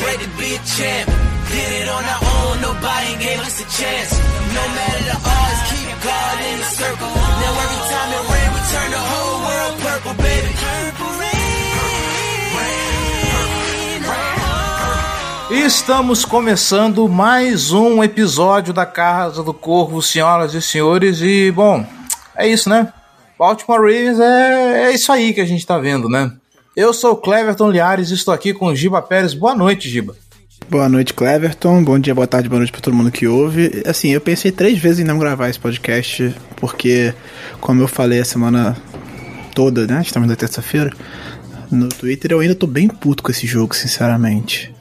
to be a champ. Did it on our own, nobody gave us a chance. No matter the odds, keep God in the circle. Now every time it rain, we turn the whole world purple, baby. Estamos começando mais um episódio da Casa do Corvo, senhoras e senhores, e bom, é isso, né? Baltimore Ravens é, é isso aí que a gente tá vendo, né? Eu sou o Cleverton Liares e estou aqui com o Giba Pérez. Boa noite, Giba. Boa noite, Cleverton. Bom dia, boa tarde, boa noite para todo mundo que ouve. Assim, eu pensei três vezes em não gravar esse podcast, porque, como eu falei a semana toda, né? Estamos na terça-feira. No Twitter, eu ainda tô bem puto com esse jogo, sinceramente.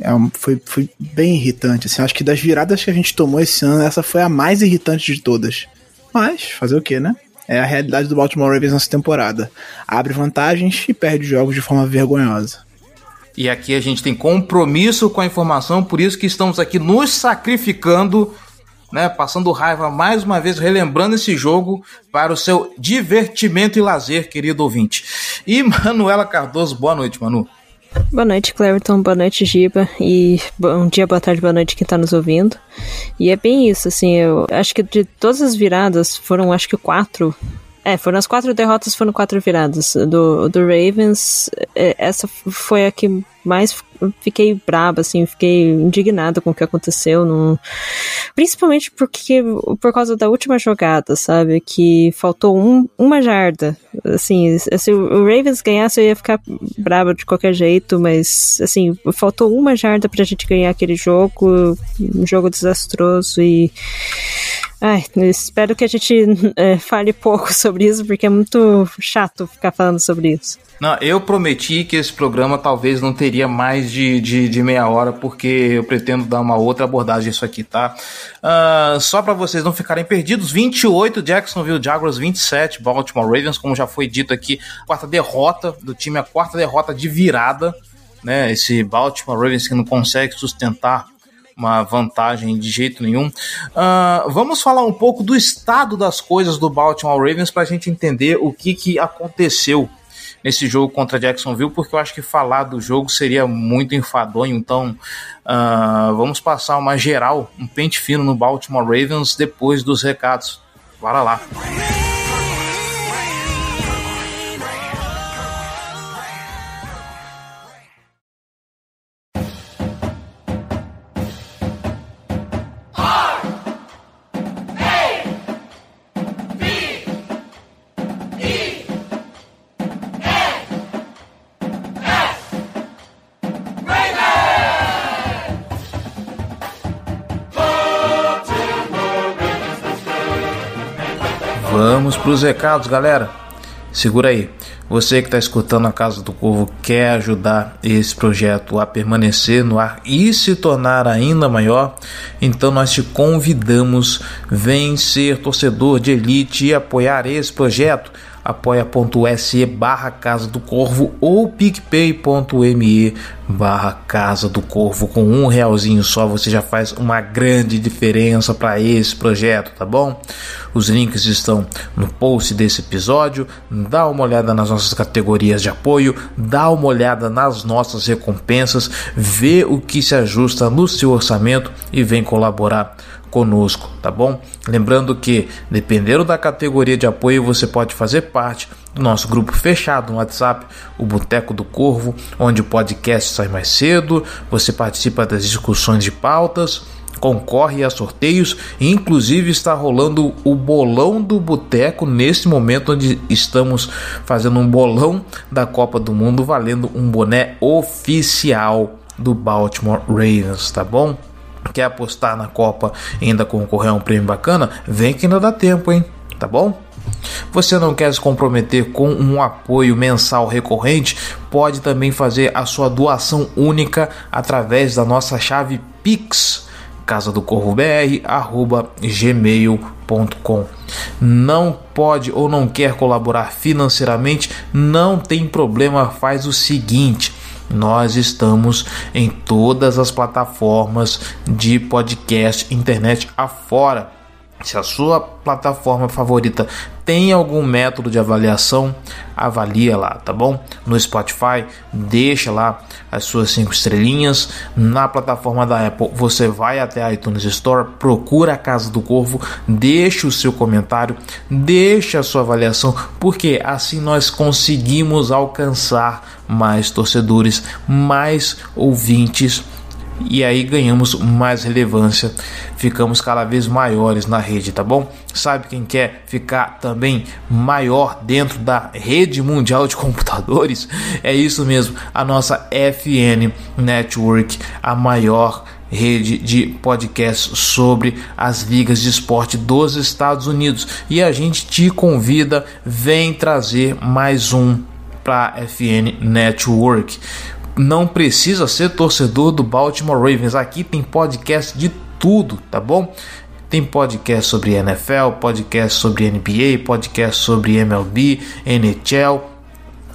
É foi, foi bem irritante. Assim, acho que das viradas que a gente tomou esse ano, essa foi a mais irritante de todas. Mas, fazer o que, né? É a realidade do Baltimore Ravens nessa temporada. Abre vantagens e perde jogos de forma vergonhosa. E aqui a gente tem compromisso com a informação, por isso que estamos aqui nos sacrificando, né, passando raiva mais uma vez, relembrando esse jogo para o seu divertimento e lazer, querido ouvinte. E Manuela Cardoso, boa noite, Manu. Boa noite, Cleverton. Boa noite, Giba. E bom dia, boa tarde, boa noite quem tá nos ouvindo. E é bem isso, assim, eu acho que de todas as viradas, foram acho que quatro. É, foram as quatro derrotas, foram quatro viradas. Do, do Ravens, é, essa foi a que mais fiquei braba, assim, fiquei indignada com o que aconteceu. Principalmente porque, por causa da última jogada, sabe? Que faltou um, uma jarda. Assim, se o Ravens ganhasse, eu ia ficar braba de qualquer jeito, mas, assim, faltou uma jarda pra gente ganhar aquele jogo. Um jogo desastroso e. Ai, espero que a gente é, fale pouco sobre isso, porque é muito chato ficar falando sobre isso. Não, eu prometi que esse programa talvez não teria mais de, de, de meia hora, porque eu pretendo dar uma outra abordagem isso aqui, tá? Uh, só para vocês não ficarem perdidos, 28 Jacksonville Jaguars, 27 Baltimore Ravens, como já foi dito aqui, quarta derrota do time, a quarta derrota de virada, né? Esse Baltimore Ravens que não consegue sustentar uma vantagem de jeito nenhum. Uh, vamos falar um pouco do estado das coisas do Baltimore Ravens para a gente entender o que, que aconteceu nesse jogo contra Jacksonville, porque eu acho que falar do jogo seria muito enfadonho. Então, uh, vamos passar uma geral, um pente fino no Baltimore Ravens depois dos recados. Bora lá. Vamos para os recados, galera. Segura aí. Você que está escutando a Casa do Corvo quer ajudar esse projeto a permanecer no ar e se tornar ainda maior? Então nós te convidamos, vem ser torcedor de elite e apoiar esse projeto apoia.se barra Casa do Corvo ou picpay.me barra Casa do Corvo. Com um realzinho só você já faz uma grande diferença para esse projeto, tá bom? Os links estão no post desse episódio. Dá uma olhada nas nossas categorias de apoio, dá uma olhada nas nossas recompensas, vê o que se ajusta no seu orçamento e vem colaborar conosco, tá bom? Lembrando que, dependendo da categoria de apoio, você pode fazer parte do nosso grupo fechado no WhatsApp, o Boteco do Corvo, onde o podcast sai mais cedo, você participa das discussões de pautas, concorre a sorteios e inclusive está rolando o bolão do boteco nesse momento onde estamos fazendo um bolão da Copa do Mundo valendo um boné oficial do Baltimore Ravens, tá bom? Quer apostar na Copa e ainda concorrer a um prêmio bacana? Vem que ainda dá tempo, hein? Tá bom? Você não quer se comprometer com um apoio mensal recorrente? pode também fazer a sua doação única através da nossa chave Pix casa do corvo br arroba gmail.com não pode ou não quer colaborar financeiramente não tem problema faz o seguinte nós estamos em todas as plataformas de podcast internet afora se a sua plataforma favorita tem algum método de avaliação, avalia lá, tá bom? No Spotify, deixa lá as suas cinco estrelinhas. Na plataforma da Apple, você vai até a iTunes Store, procura a Casa do Corvo, deixa o seu comentário, deixa a sua avaliação, porque assim nós conseguimos alcançar mais torcedores, mais ouvintes e aí ganhamos mais relevância, ficamos cada vez maiores na rede, tá bom? Sabe quem quer ficar também maior dentro da rede mundial de computadores? É isso mesmo, a nossa FN Network, a maior rede de podcasts sobre as ligas de esporte dos Estados Unidos. E a gente te convida, vem trazer mais um para FN Network não precisa ser torcedor do Baltimore Ravens. Aqui tem podcast de tudo, tá bom? Tem podcast sobre NFL, podcast sobre NBA, podcast sobre MLB, NHL,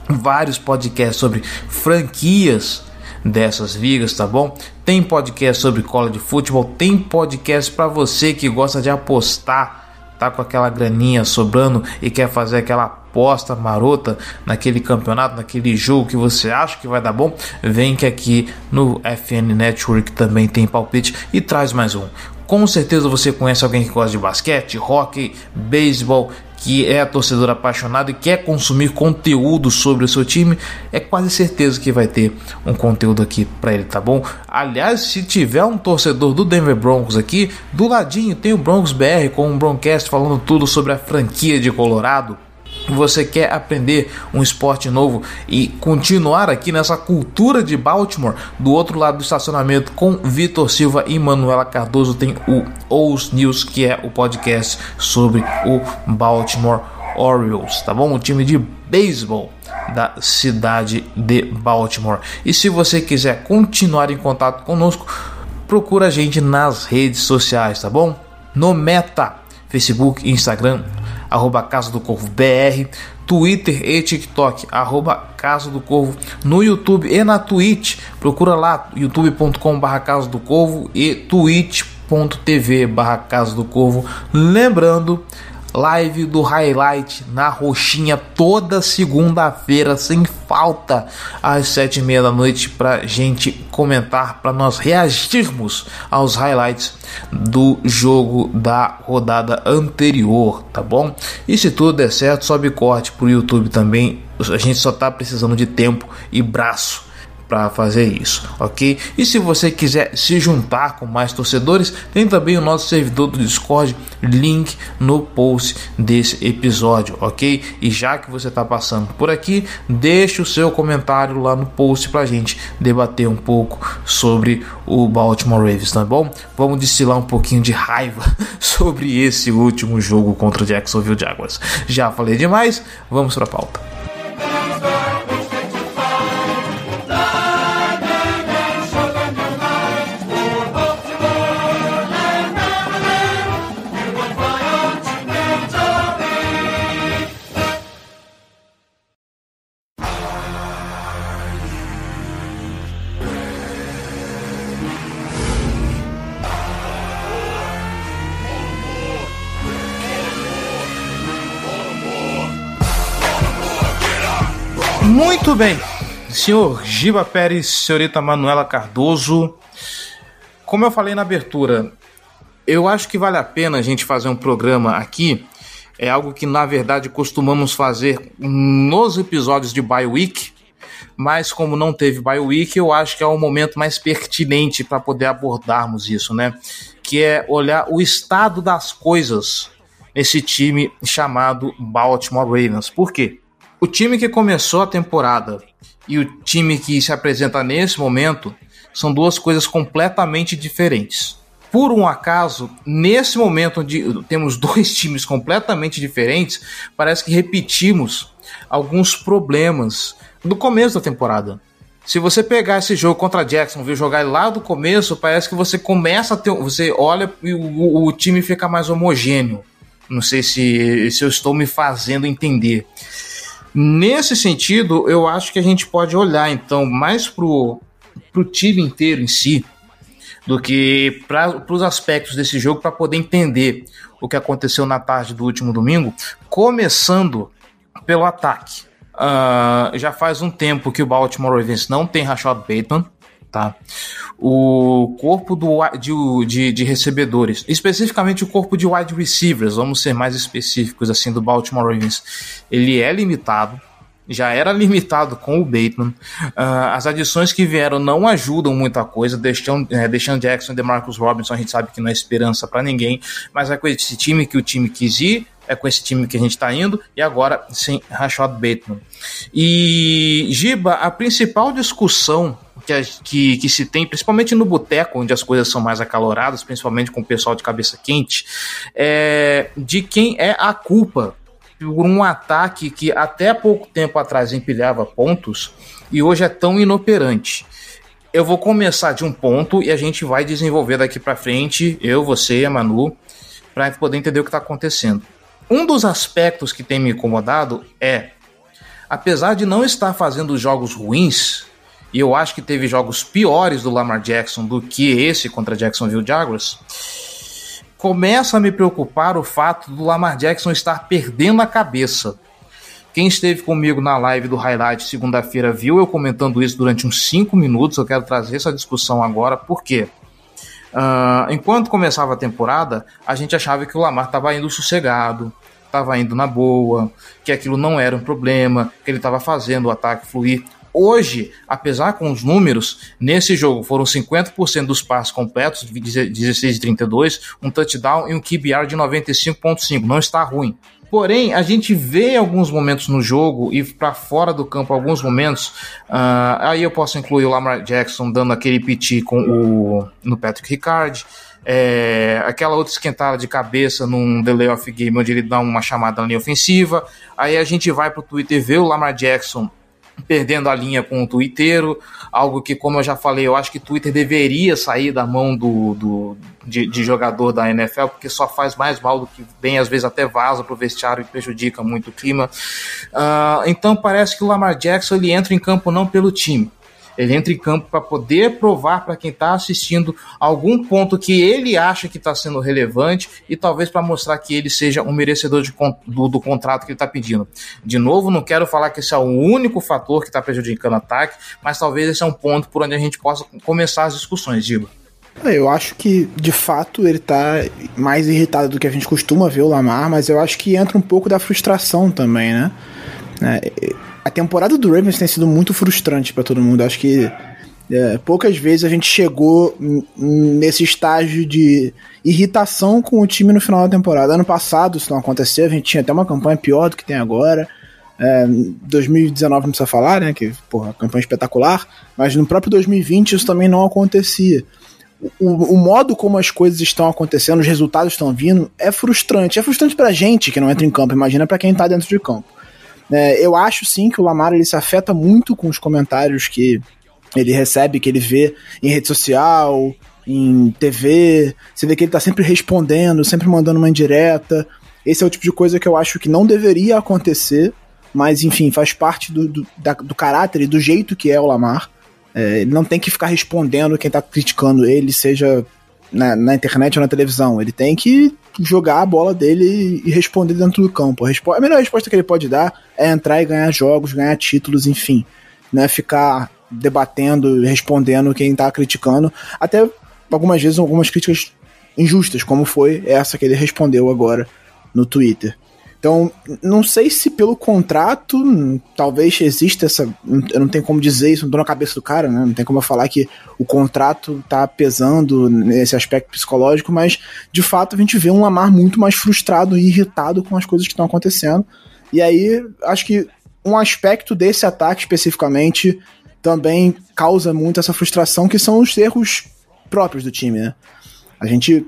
vários podcasts sobre franquias dessas ligas, tá bom? Tem podcast sobre college futebol, tem podcast para você que gosta de apostar tá com aquela graninha sobrando e quer fazer aquela aposta marota naquele campeonato, naquele jogo que você acha que vai dar bom, vem que aqui no FN Network também tem palpite e traz mais um. Com certeza você conhece alguém que gosta de basquete, hockey, beisebol, que é torcedor apaixonado e quer consumir conteúdo sobre o seu time, é quase certeza que vai ter um conteúdo aqui para ele, tá bom? Aliás, se tiver um torcedor do Denver Broncos aqui, do ladinho tem o Broncos BR com um Broncast falando tudo sobre a franquia de Colorado você quer aprender um esporte novo e continuar aqui nessa cultura de Baltimore, do outro lado do estacionamento com Vitor Silva e Manuela Cardoso tem o Ous News, que é o podcast sobre o Baltimore Orioles, tá bom? O time de beisebol da cidade de Baltimore. E se você quiser continuar em contato conosco, procura a gente nas redes sociais, tá bom? No Meta, Facebook, Instagram, arroba Casa do Corvo BR, Twitter e TikTok, arroba Casa do Corvo, no YouTube e na Twitch, procura lá youtube.com barra Casa do Corvo e twitch.tv barra Casa do Corvo, lembrando Live do Highlight na Roxinha toda segunda-feira, sem falta, às sete e meia da noite, para gente comentar, para nós reagirmos aos highlights do jogo da rodada anterior, tá bom? E se tudo der certo, sobe corte pro YouTube também. A gente só tá precisando de tempo e braço para fazer isso, ok? E se você quiser se juntar com mais torcedores, tem também o nosso servidor do Discord, link no post desse episódio, ok? E já que você está passando por aqui, deixe o seu comentário lá no post para gente debater um pouco sobre o Baltimore Ravens, tá bom? Vamos destilar um pouquinho de raiva sobre esse último jogo contra o Jacksonville Jaguars. Já falei demais, vamos para a pauta. Muito bem, senhor Giba Pérez, senhorita Manuela Cardoso. Como eu falei na abertura, eu acho que vale a pena a gente fazer um programa aqui. É algo que na verdade costumamos fazer nos episódios de Bio Week, mas como não teve Bio Week, eu acho que é o momento mais pertinente para poder abordarmos isso, né? Que é olhar o estado das coisas nesse time chamado Baltimore Ravens. Por quê? O time que começou a temporada e o time que se apresenta nesse momento são duas coisas completamente diferentes. Por um acaso, nesse momento onde temos dois times completamente diferentes, parece que repetimos alguns problemas do começo da temporada. Se você pegar esse jogo contra Jacksonville, jogar ele lá do começo, parece que você começa a ter. Você olha e o, o time fica mais homogêneo. Não sei se, se eu estou me fazendo entender. Nesse sentido, eu acho que a gente pode olhar então mais pro, pro time inteiro em si do que para os aspectos desse jogo para poder entender o que aconteceu na tarde do último domingo, começando pelo ataque. Uh, já faz um tempo que o Baltimore Ravens não tem Rashad Bateman, tá? O corpo do, de, de, de, recebedores, especificamente o corpo de wide receivers, vamos ser mais específicos assim do Baltimore Ravens, ele é limitado. Já era limitado com o Bateman. Uh, as adições que vieram não ajudam muita coisa. Deixando, é, deixando Jackson e DeMarcus Robinson, a gente sabe que não é esperança para ninguém. Mas é com esse time que o time quis ir é com esse time que a gente está indo, e agora sem Rashad Bateman. E, Giba, a principal discussão que, que, que, se tem, principalmente no boteco, onde as coisas são mais acaloradas, principalmente com o pessoal de cabeça quente, é de quem é a culpa por um ataque que até pouco tempo atrás empilhava pontos e hoje é tão inoperante. Eu vou começar de um ponto e a gente vai desenvolver daqui para frente, eu, você e a Manu, para poder entender o que está acontecendo. Um dos aspectos que tem me incomodado é, apesar de não estar fazendo jogos ruins, e eu acho que teve jogos piores do Lamar Jackson do que esse contra Jacksonville Jaguars, começa a me preocupar o fato do Lamar Jackson estar perdendo a cabeça. Quem esteve comigo na live do Highlight segunda-feira viu eu comentando isso durante uns 5 minutos. Eu quero trazer essa discussão agora, por quê? Uh, enquanto começava a temporada, a gente achava que o Lamar estava indo sossegado, estava indo na boa, que aquilo não era um problema, que ele estava fazendo o ataque fluir. Hoje, apesar com os números, nesse jogo foram 50% dos passes completos, 16 de 32, um touchdown e um QBR de 95.5. Não está ruim. Porém, a gente vê alguns momentos no jogo e para fora do campo alguns momentos. Uh, aí eu posso incluir o Lamar Jackson dando aquele piti com o no Patrick Ricard. É, aquela outra esquentada de cabeça num delay of game onde ele dá uma chamada na linha ofensiva. Aí a gente vai pro Twitter e vê o Lamar Jackson perdendo a linha com o Twitter, algo que, como eu já falei, eu acho que Twitter deveria sair da mão do, do de, de, jogador da NFL, porque só faz mais mal do que bem, às vezes até vaza pro vestiário e prejudica muito o clima. Uh, então parece que o Lamar Jackson ele entra em campo não pelo time, ele entra em campo para poder provar para quem está assistindo algum ponto que ele acha que está sendo relevante e talvez para mostrar que ele seja um merecedor de, do, do contrato que ele está pedindo. De novo, não quero falar que esse é o único fator que está prejudicando o ataque, mas talvez esse é um ponto por onde a gente possa começar as discussões, Digo. É, eu acho que, de fato, ele tá mais irritado do que a gente costuma ver o Lamar, mas eu acho que entra um pouco da frustração também, né? A temporada do Ravens tem sido muito frustrante para todo mundo. Acho que é, poucas vezes a gente chegou nesse estágio de irritação com o time no final da temporada. Ano passado isso não aconteceu, a gente tinha até uma campanha pior do que tem agora. É, 2019 não precisa falar, né? Que, porra, campanha espetacular. Mas no próprio 2020 isso também não acontecia. O, o, modo como as coisas estão acontecendo, os resultados estão vindo, é frustrante. É frustrante pra gente que não entra em campo, imagina para quem tá dentro de campo. É, eu acho sim que o Lamar ele se afeta muito com os comentários que ele recebe, que ele vê em rede social, em TV. Você vê que ele tá sempre respondendo, sempre mandando uma indireta. Esse é o tipo de coisa que eu acho que não deveria acontecer, mas enfim, faz parte do, do, da, do caráter e do jeito que é o Lamar. É, ele não tem que ficar respondendo quem tá criticando ele, seja na, na, internet ou na televisão. Ele tem que jogar a bola dele e, responder dentro do campo. A, a, melhor resposta que ele pode dar é entrar e ganhar jogos, ganhar títulos, enfim. Não é ficar debatendo, respondendo quem tá criticando. Até algumas vezes algumas críticas injustas, como foi essa que ele respondeu agora no Twitter. Então, não sei se pelo contrato, talvez exista essa. Eu não tenho como dizer isso, não tô na cabeça do cara, né? Não tem como eu falar que o contrato tá pesando nesse aspecto psicológico, mas de fato a gente vê um Lamar muito mais frustrado e irritado com as coisas que estão acontecendo. E aí, acho que um aspecto desse ataque especificamente também causa muito essa frustração, que são os erros próprios do time, né? A gente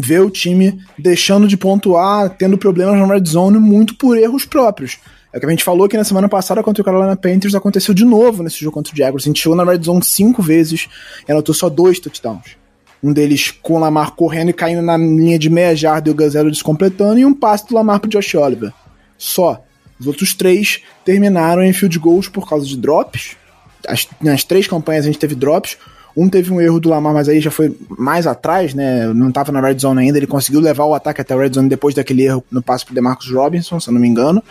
ver o time deixando de pontuar, tendo problemas na red zone muito por erros próprios. É o que a gente falou que na semana passada contra o Carolina Panthers aconteceu de novo nesse jogo contra o Jaguars. A gente chegou na red zone cinco vezes e anotou só dois touchdowns. Um deles com o Lamar correndo e caindo na linha de meia jarda e o Gazelle descompletando, e um passe do Lamar pro Josh Oliver. Só. Os outros três terminaram em field goals por causa de drops. As, nas três campanhas a gente teve drops. Um teve um erro do Lamar, mas aí já foi mais atrás, né? Não estava na red zone ainda. Ele conseguiu levar o ataque até a red zone depois daquele erro no passe pro DeMarcus Robinson, se eu não me engano.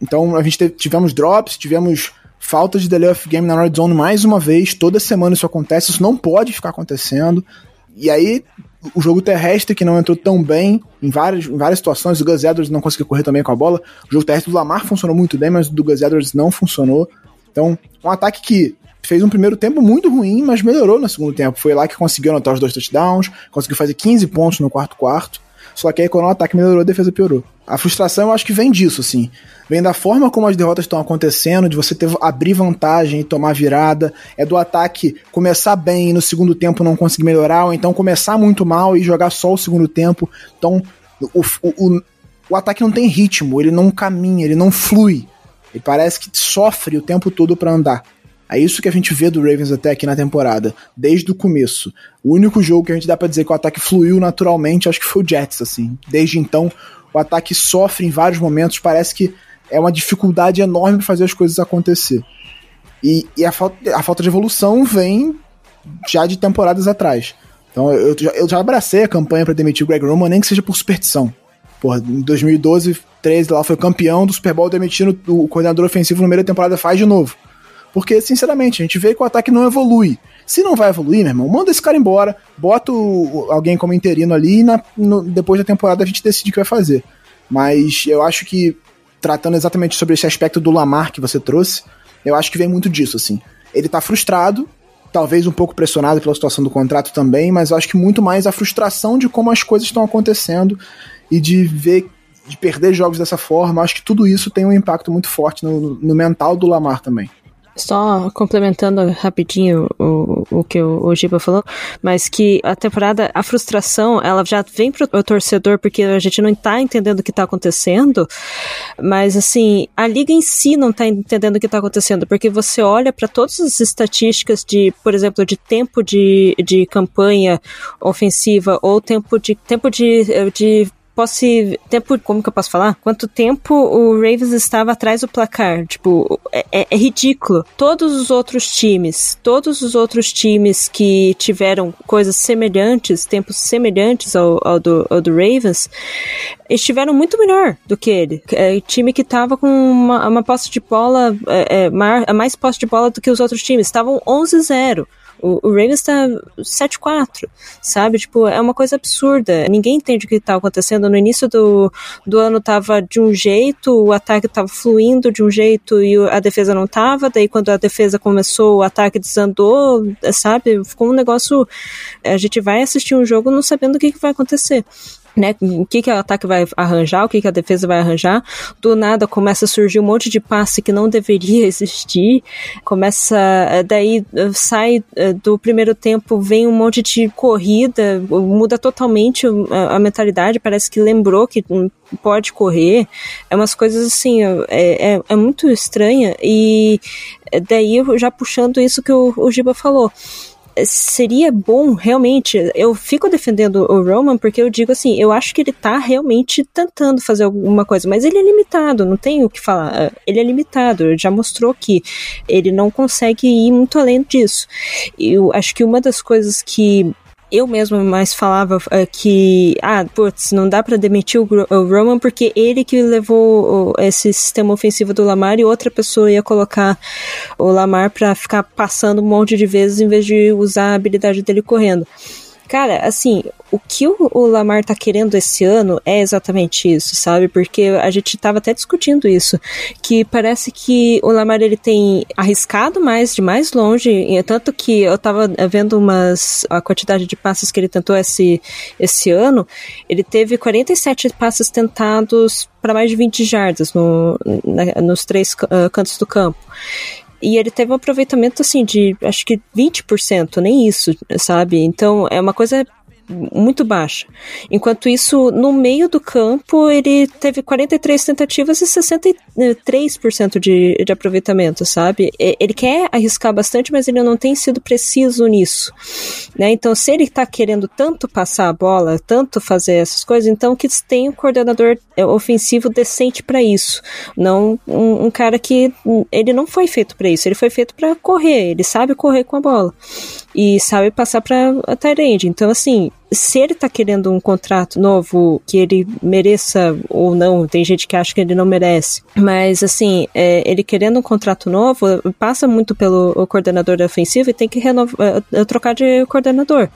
Então a gente teve, tivemos drops, tivemos falta de delay of game na red zone mais uma vez. Toda semana isso acontece, isso não pode ficar acontecendo. E aí o jogo terrestre que não entrou tão bem em várias, em várias situações, o Gus Edwards não conseguiu correr também com a bola. O jogo terrestre do Lamar funcionou muito bem, mas o do Gus Edwards não funcionou. Então, um ataque que fez um primeiro tempo muito ruim, mas melhorou no segundo tempo. Foi lá que conseguiu anotar os dois touchdowns, conseguiu fazer 15 pontos no quarto quarto. Só que aí quando o ataque melhorou, a defesa piorou. A frustração eu acho que vem disso, assim. Vem da forma como as derrotas estão acontecendo, de você ter, abrir vantagem e tomar virada. É do ataque começar bem e no segundo tempo não conseguir melhorar, ou então começar muito mal e jogar só o segundo tempo. Então, o, o, o, o ataque não tem ritmo, ele não caminha, ele não flui. Ele parece que sofre o tempo todo para andar. É isso que a gente vê do Ravens até aqui na temporada, desde o começo. O único jogo que a gente dá para dizer que o ataque fluiu naturalmente, acho que foi o Jets, assim. Desde então, o ataque sofre em vários momentos, parece que é uma dificuldade enorme fazer as coisas acontecer. E, e a, falta, a falta de evolução vem já de temporadas atrás. Então eu, eu, já, abracei a campanha para demitir o Greg Roman, nem que seja por superstição. Porra, em 2012, 13 lá foi campeão do Super Bowl demitindo o coordenador ofensivo no meio da temporada, faz de novo. Porque, sinceramente, a gente vê que o ataque não evolui. Se não vai evoluir, meu irmão, manda esse cara embora, bota o, alguém como interino ali e na, no, depois da temporada a gente decide o que vai fazer. Mas eu acho que, tratando exatamente sobre esse aspecto do Lamar que você trouxe, eu acho que vem muito disso, assim. Ele tá frustrado, talvez um pouco pressionado pela situação do contrato também, mas eu acho que muito mais a frustração de como as coisas estão acontecendo e de ver de perder jogos dessa forma, acho que tudo isso tem um impacto muito forte no, no mental do Lamar também. Só complementando rapidinho o, o que o, o Giba falou, mas que a temporada, a frustração, ela já vem pro torcedor porque a gente não tá entendendo o que tá acontecendo, mas assim, a liga em si não tá entendendo o que tá acontecendo, porque você olha para todas as estatísticas de, por exemplo, de tempo de, de campanha ofensiva ou tempo de tempo de, de posse. Tempo. Como que eu posso falar? Quanto tempo o Ravens estava atrás do placar? Tipo, é, é, é ridículo. Todos os outros times, todos os outros times que tiveram coisas semelhantes, tempos semelhantes ao, ao, do, ao do Ravens, estiveram muito melhor do que ele. É, time que estava com uma, uma posse de bola, é, é, mais, mais posse de bola do que os outros times. Estavam 11-0. O, o Ravens tá 7-4, sabe? Tipo, é uma coisa absurda. Ninguém entende o que tá acontecendo. No início do, do ano tava de um jeito, o ataque tava fluindo de um jeito e a defesa não tava. Daí quando a defesa começou, o ataque desandou, sabe? Ficou um negócio. A gente vai assistir um jogo não sabendo o que, que vai acontecer né? O que, que o ataque vai arranjar, o que, que a defesa vai arranjar. Do nada começa a surgir um monte de passe que não deveria existir. Começa. Eh, daí eh, sai eh, do primeiro tempo, vem um monte de corrida, muda totalmente a, a mentalidade. Parece que lembrou que pode correr. É umas coisas assim, é, é, é muito estranha. E daí, já puxando isso que o, o Giba falou seria bom realmente. Eu fico defendendo o Roman porque eu digo assim, eu acho que ele tá realmente tentando fazer alguma coisa, mas ele é limitado, não tem o que falar. Ele é limitado, já mostrou que ele não consegue ir muito além disso. Eu acho que uma das coisas que eu mesma mais falava uh, que, ah, putz, não dá para demitir o, o, Roman porque ele que levou esse sistema ofensivo do Lamar e outra pessoa ia colocar o Lamar para ficar passando um monte de vezes em vez de usar a habilidade dele correndo. Cara, assim, o que o, Lamar tá querendo esse ano é exatamente isso, sabe? Porque a gente tava até discutindo isso, que parece que o Lamar ele tem arriscado mais de mais longe, tanto que eu tava vendo umas a quantidade de passes que ele tentou esse esse ano, ele teve 47 passes tentados para mais de 20 jardas no, na, nos três uh, cantos do campo. E ele teve um aproveitamento, assim, de acho que 20%, nem isso, sabe? Então é uma coisa muito baixa. Enquanto isso, no meio do campo, ele teve 43 tentativas e 63% de, de aproveitamento, sabe? Ele quer arriscar bastante, mas ele não tem sido preciso nisso. Né? Então, se ele está querendo tanto passar a bola, tanto fazer essas coisas, então que tenha um coordenador é, ofensivo decente para isso. Não um, um, cara que ele não foi feito para isso, ele foi feito para correr, ele sabe correr com a bola e sabe passar para a Tyrande. Então, assim, se ele tá querendo um contrato novo que ele mereça ou não, tem gente que acha que ele não merece, mas assim, é, ele querendo um contrato novo, passa muito pelo coordenador ofensivo e tem que renovar, é, trocar de coordenador.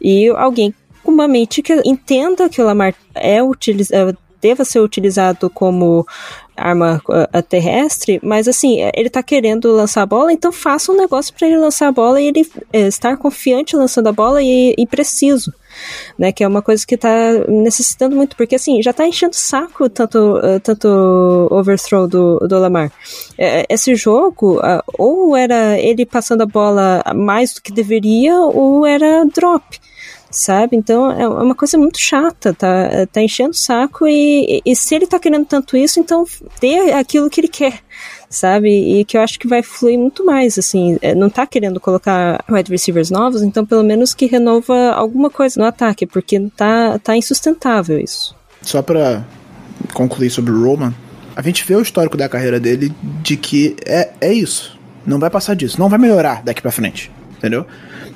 E alguém com uma mente que entenda que o Lamar é utilizado é, deva ser utilizado como arma uh, terrestre, mas assim, é, ele tá querendo lançar a bola, então faça um negócio para ele lançar a bola e ele é, estar confiante lançando a bola e, e preciso. Né, que é uma coisa que tá necessitando muito, porque assim, já tá enchendo o saco tanto, uh, tanto overthrow do, do Lamar. É, esse jogo, uh, ou era ele passando a bola mais do que deveria, ou era drop sabe? Então é uma coisa muito chata, tá, tá enchendo o saco e, e, se ele tá querendo tanto isso, então dê aquilo que ele quer, sabe? E que eu acho que vai fluir muito mais, assim, é, não tá querendo colocar wide receivers novos, então pelo menos que renova alguma coisa no ataque, porque tá, tá insustentável isso. Só pra concluir sobre o Roman, a gente vê o histórico da carreira dele de que é, é isso. Não vai passar disso, não vai melhorar daqui para frente, entendeu?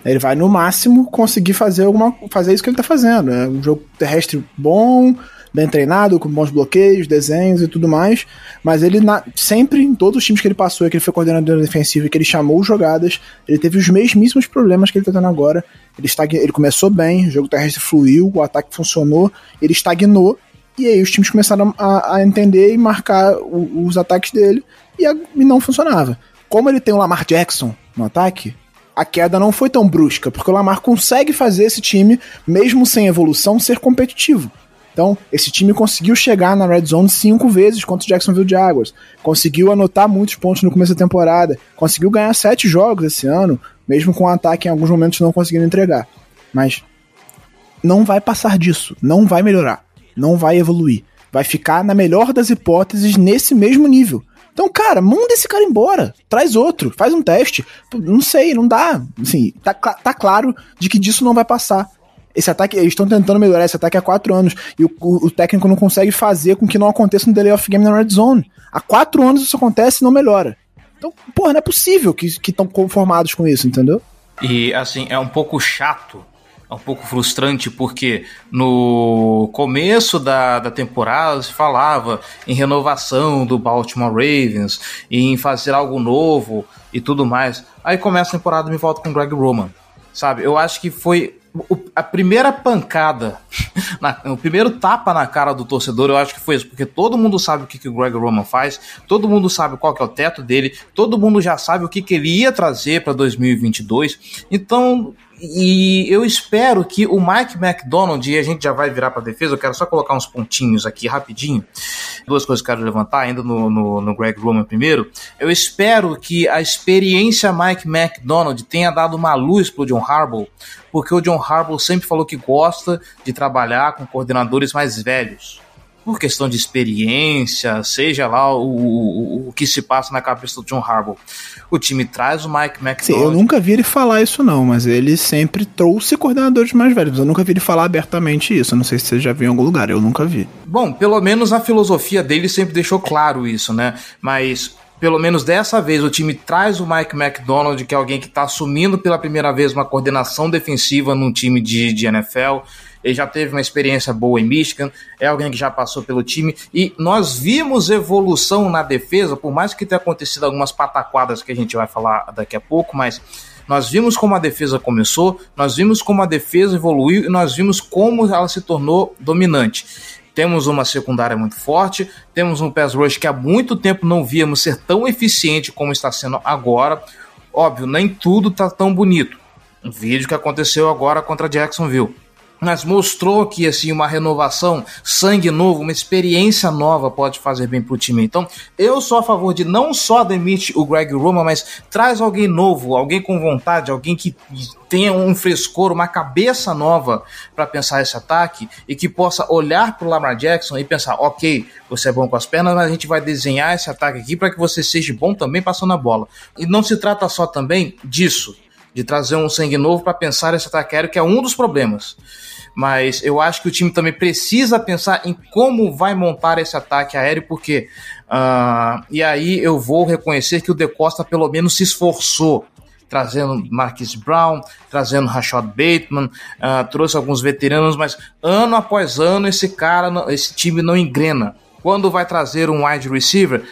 Ele vai, no máximo, conseguir fazer alguma fazer isso que ele tá fazendo. É um jogo terrestre bom, bem treinado, com bons bloqueios, desenhos e tudo mais. Mas ele, na, sempre, em todos os times que ele passou, que ele foi coordenador defensivo e que ele chamou jogadas, ele teve os mesmíssimos problemas que ele tá tendo agora. Ele, estag... ele começou bem, o jogo terrestre fluiu, o ataque funcionou, ele estagnou. E aí os times começaram a, a entender e marcar o, os ataques dele e, a, e não funcionava. Como ele tem o Lamar Jackson no ataque, a queda não foi tão brusca, porque o Lamar consegue fazer esse time, mesmo sem evolução, ser competitivo. Então, esse time conseguiu chegar na red zone cinco vezes contra o Jacksonville Jaguars, conseguiu anotar muitos pontos no começo da temporada, conseguiu ganhar sete jogos esse ano, mesmo com o ataque em alguns momentos não conseguindo entregar. Mas não vai passar disso, não vai melhorar, não vai evoluir. Vai ficar, na melhor das hipóteses, nesse mesmo nível. Então, cara, manda esse cara embora. Traz outro, faz um teste. Não sei, não dá. Assim, tá, tá claro de que disso não vai passar. Esse ataque, eles estão tentando melhorar esse ataque há quatro anos. E o, o, técnico não consegue fazer com que não aconteça no delay of game na red zone. Há quatro anos isso acontece e não melhora. Então, porra, não é possível que estão conformados com isso, entendeu? E, assim, é um pouco chato um pouco frustrante porque no começo da, da temporada se falava em renovação do Baltimore Ravens, em fazer algo novo e tudo mais. Aí começa a temporada e me volta com o Greg Roman, sabe? Eu acho que foi a primeira pancada, na, o primeiro tapa na cara do torcedor, eu acho que foi isso, porque todo mundo sabe o que, que o Greg Roman faz, todo mundo sabe qual que é o teto dele, todo mundo já sabe o que, que ele ia trazer para 2022. Então, e eu espero que o Mike McDonald, e a gente já vai virar para defesa, eu quero só colocar uns pontinhos aqui rapidinho. Duas coisas que eu quero levantar, ainda no, no, no Greg Roman primeiro. Eu espero que a experiência Mike McDonald tenha dado uma luz pro John Harbaugh, porque o John Harbaugh sempre falou que gosta de trabalhar com coordenadores mais velhos por questão de experiência, seja lá o, o, o, que se passa na cabeça do John Harbaugh. O time traz o Mike McDonald. Sim, eu nunca vi ele falar isso não, mas ele sempre trouxe coordenadores mais velhos. Eu nunca vi ele falar abertamente isso. Eu não sei se você já viu em algum lugar, eu nunca vi. Bom, pelo menos a filosofia dele sempre deixou claro isso, né? Mas pelo menos dessa vez o time traz o Mike McDonald, que é alguém que está assumindo pela primeira vez uma coordenação defensiva num time de, de NFL ele já teve uma experiência boa em Michigan, é alguém que já passou pelo time e nós vimos evolução na defesa, por mais que tenha acontecido algumas pataquadas que a gente vai falar daqui a pouco, mas nós vimos como a defesa começou, nós vimos como a defesa evoluiu e nós vimos como ela se tornou dominante. Temos uma secundária muito forte, temos um pass rush que há muito tempo não víamos ser tão eficiente como está sendo agora. Óbvio, nem tudo está tão bonito. Um vídeo que aconteceu agora contra Jacksonville mas mostrou que assim uma renovação, sangue novo, uma experiência nova pode fazer bem pro time. Então, eu sou a favor de não só demite o Greg Roman, mas traz alguém novo, alguém com vontade, alguém que tenha um frescor, uma cabeça nova para pensar esse ataque e que possa olhar pro Lamar Jackson e pensar, ok, você é bom com as pernas, mas a gente vai desenhar esse ataque aqui para que você seja bom também passando a bola. E não se trata só também disso, de trazer um sangue novo para pensar esse ataque aéreo, que é um dos problemas mas eu acho que o time também precisa pensar em como vai montar esse ataque aéreo, porque uh, e aí eu vou reconhecer que o De Costa pelo menos se esforçou trazendo Marquis Brown, trazendo Rashad Bateman, uh, trouxe alguns veteranos, mas ano após ano esse cara, esse time não engrena. Quando vai trazer um wide receiver,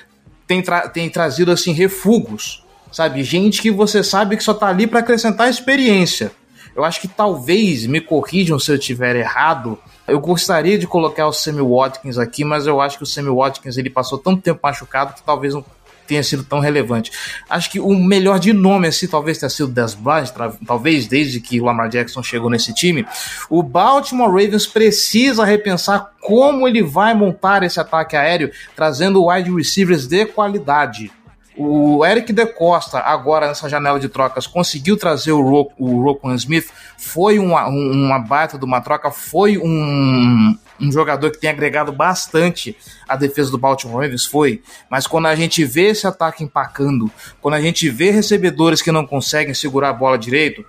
tem, tra tem trazido assim refugos, sabe? Gente que você sabe que só tá ali para acrescentar experiência. Eu acho que talvez, me corrijam se eu estiver errado, eu gostaria de colocar o Sammy Watkins aqui, mas eu acho que o Sammy Watkins ele passou tanto tempo machucado que talvez não tenha sido tão relevante. Acho que o melhor de nome assim talvez tenha sido Des Bryant, talvez desde que o Lamar Jackson chegou nesse time. O Baltimore Ravens precisa repensar como ele vai montar esse ataque aéreo, trazendo wide receivers de qualidade. O Eric De Costa, agora nessa janela de trocas, conseguiu trazer o, Ro o Roquan Smith. Foi uma, uma baita de uma troca, foi um, um jogador que tem agregado bastante a defesa do Baltimore Ravens, foi. Mas quando a gente vê esse ataque empacando, quando a gente vê recebedores que não conseguem segurar a bola direito,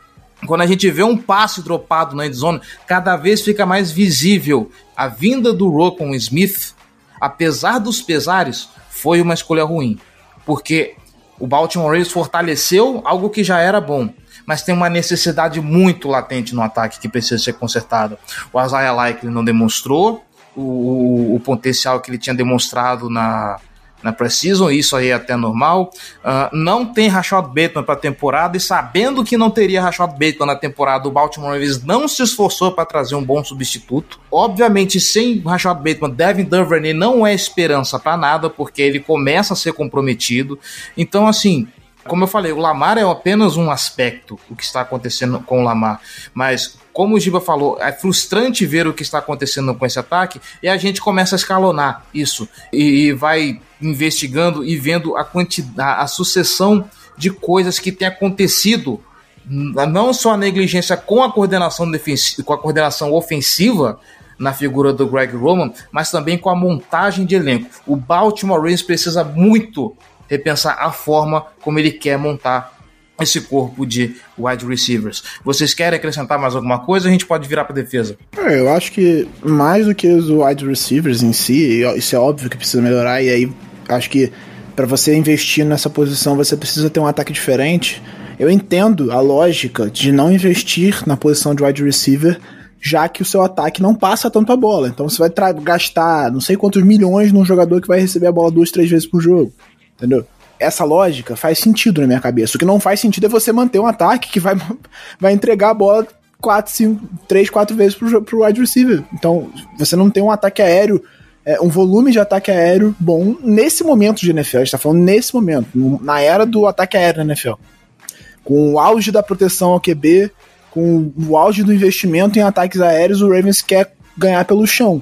quando a gente vê um passe dropado na endzone, cada vez fica mais visível a vinda do Roquan Smith, apesar dos pesares, foi uma escolha ruim porque o Baltimore Ravens fortaleceu algo que já era bom, mas tem uma necessidade muito latente no ataque que precisa ser consertada. O Isaiah Likely não demonstrou o, o, potencial que ele tinha demonstrado na, na Precision, isso aí é até normal. Uh, não tem Rashad Bateman para a temporada, e sabendo que não teria Rashad Bateman na temporada, o Baltimore Ravens não se esforçou para trazer um bom substituto. Obviamente, sem Rashad Bateman, Devin Duvernay não é esperança para nada, porque ele começa a ser comprometido. Então, assim, como eu falei, o Lamar é apenas um aspecto o que está acontecendo com o Lamar, mas como o Giba falou, é frustrante ver o que está acontecendo com esse ataque e a gente começa a escalonar isso e, vai investigando e vendo a quantidade, a sucessão de coisas que tem acontecido não só a negligência com a coordenação defensiva, com a coordenação ofensiva na figura do Greg Roman, mas também com a montagem de elenco. O Baltimore Ravens precisa muito repensar a forma como ele quer montar esse corpo de wide receivers. Vocês querem acrescentar mais alguma coisa? A gente pode virar para defesa. É, eu acho que mais do que os wide receivers em si, isso é óbvio que precisa melhorar e aí acho que para você investir nessa posição você precisa ter um ataque diferente. Eu entendo a lógica de não investir na posição de wide receiver, já que o seu ataque não passa tanto a bola. Então você vai gastar não sei quantos milhões num jogador que vai receber a bola duas, três vezes por jogo. Entendeu? Essa lógica faz sentido na minha cabeça. O que não faz sentido é você manter um ataque que vai, vai entregar a bola 4, 5, 3, 4 vezes pro, pro wide receiver. Então, você não tem um ataque aéreo, é, um volume de ataque aéreo bom nesse momento de NFL. A gente tá falando nesse momento, na era do ataque aéreo na NFL. Com o auge da proteção ao QB, com o auge do investimento em ataques aéreos, o Ravens quer ganhar pelo chão.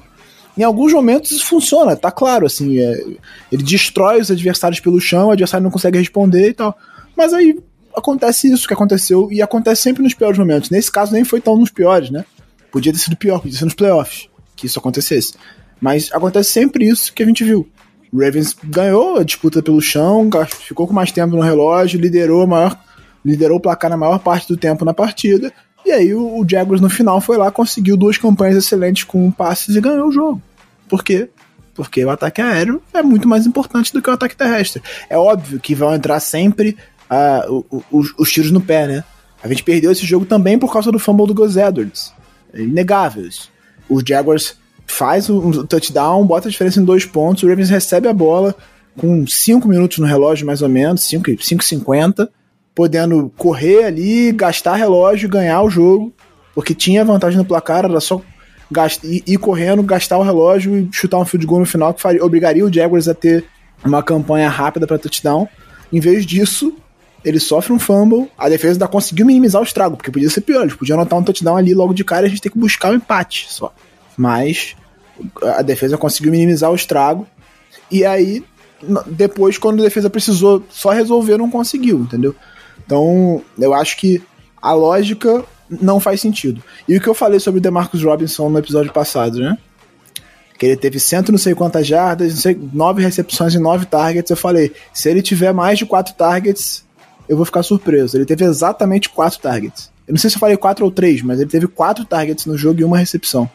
Em alguns momentos isso funciona, tá claro, assim, é, ele destrói os adversários pelo chão, o adversário não consegue responder e tal. Mas aí acontece isso que aconteceu e acontece sempre nos piores momentos. Nesse caso nem foi tão nos piores, né? Podia ter sido pior, podia ser nos playoffs que isso acontecesse. Mas acontece sempre isso que a gente viu. Ravens ganhou a disputa pelo chão, ficou com mais tempo no relógio, liderou, maior, liderou o placar na maior parte do tempo na partida, e aí o, o Jaguars no final foi lá, conseguiu duas campanhas excelentes com passes e ganhou o jogo. Por quê? Porque o ataque aéreo é muito mais importante do que o ataque terrestre. É óbvio que vão entrar sempre uh, os, os, tiros no pé, né? A gente perdeu esse jogo também por causa do fumble do Gus Edwards. É inegável isso. Os Jaguars faz um touchdown, bota a diferença em dois pontos, o Ravens recebe a bola com 5 minutos no relógio, mais ou menos, 5,50 podendo correr ali, gastar relógio, ganhar o jogo, porque tinha vantagem no placar, era só gast... ir, ir correndo, gastar o relógio e chutar um field goal no final que faria, obrigaria o Jaguars a ter uma campanha rápida para touchdown. Em vez disso, ele sofre um fumble, a defesa ainda conseguiu minimizar o estrago, porque podia ser pior, eles podiam anotar um touchdown ali logo de cara e a gente tem que buscar o um empate só. Mas a defesa conseguiu minimizar o estrago, e aí depois, quando a defesa precisou só resolver, não conseguiu, entendeu? Então, eu acho que a lógica não faz sentido. E o que eu falei sobre o DeMarcus Robinson no episódio passado, né? Que ele teve cento não sei quantas jardas, não sei, nove recepções e nove targets. Eu falei, se ele tiver mais de quatro targets, eu vou ficar surpreso. Ele teve exatamente quatro targets. Eu não sei se eu falei quatro ou três, mas ele teve quatro targets no jogo e uma recepção.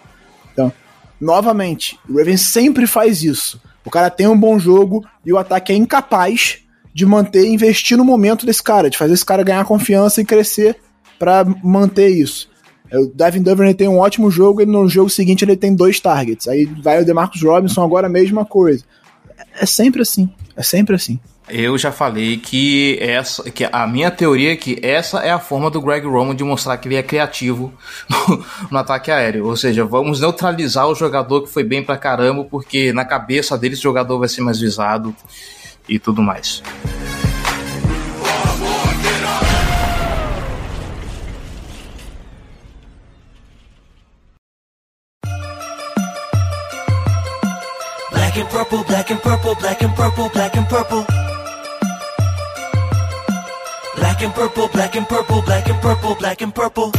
Então, novamente, o Ravens sempre faz isso. O cara tem um bom jogo e o ataque é incapaz de manter investir no momento desse cara, de fazer esse cara ganhar confiança e crescer para manter isso. O Devin Duvernay tem um ótimo jogo e no jogo seguinte ele tem dois targets. Aí vai o DeMarcus Robinson agora a mesma coisa. É sempre assim. É sempre assim. Eu já falei que essa, que a minha teoria é que essa é a forma do Greg Roman de mostrar que ele é criativo no, no, ataque aéreo. Ou seja, vamos neutralizar o jogador que foi bem pra caramba, porque na cabeça dele esse jogador vai ser mais visado e tudo mais. Black and purple, black and purple, black and purple, black and purple. Black and purple, black and purple, black and purple, black and purple.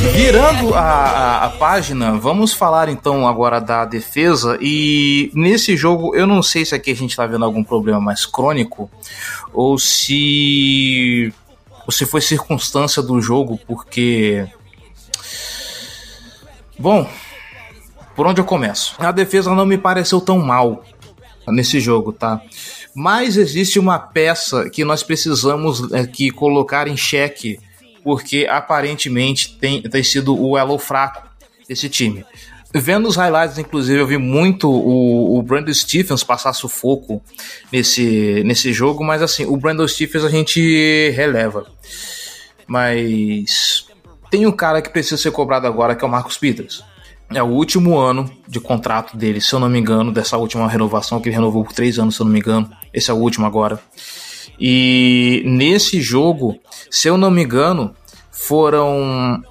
Virando a, a, a, página, vamos falar então agora da defesa. E nesse jogo, eu não sei se aqui a gente está vendo algum problema mais crônico ou se, ou se foi circunstância do jogo, porque. Bom, por onde eu começo? A defesa não me pareceu tão mal nesse jogo, tá? Mas existe uma peça que nós precisamos é, que colocar em xeque porque aparentemente tem, tem sido o elo fraco desse time. Vendo os highlights, inclusive, eu vi muito o, o Brandon Stephens passar sufoco nesse, nesse jogo, mas assim, o Brandon Stephens a gente releva. Mas tem um cara que precisa ser cobrado agora, que é o Marcos Peters. É o último ano de contrato dele, se eu não me engano, dessa última renovação, que ele renovou por três anos, se eu não me engano. Esse é o último agora. E nesse jogo, se eu não me engano, foram.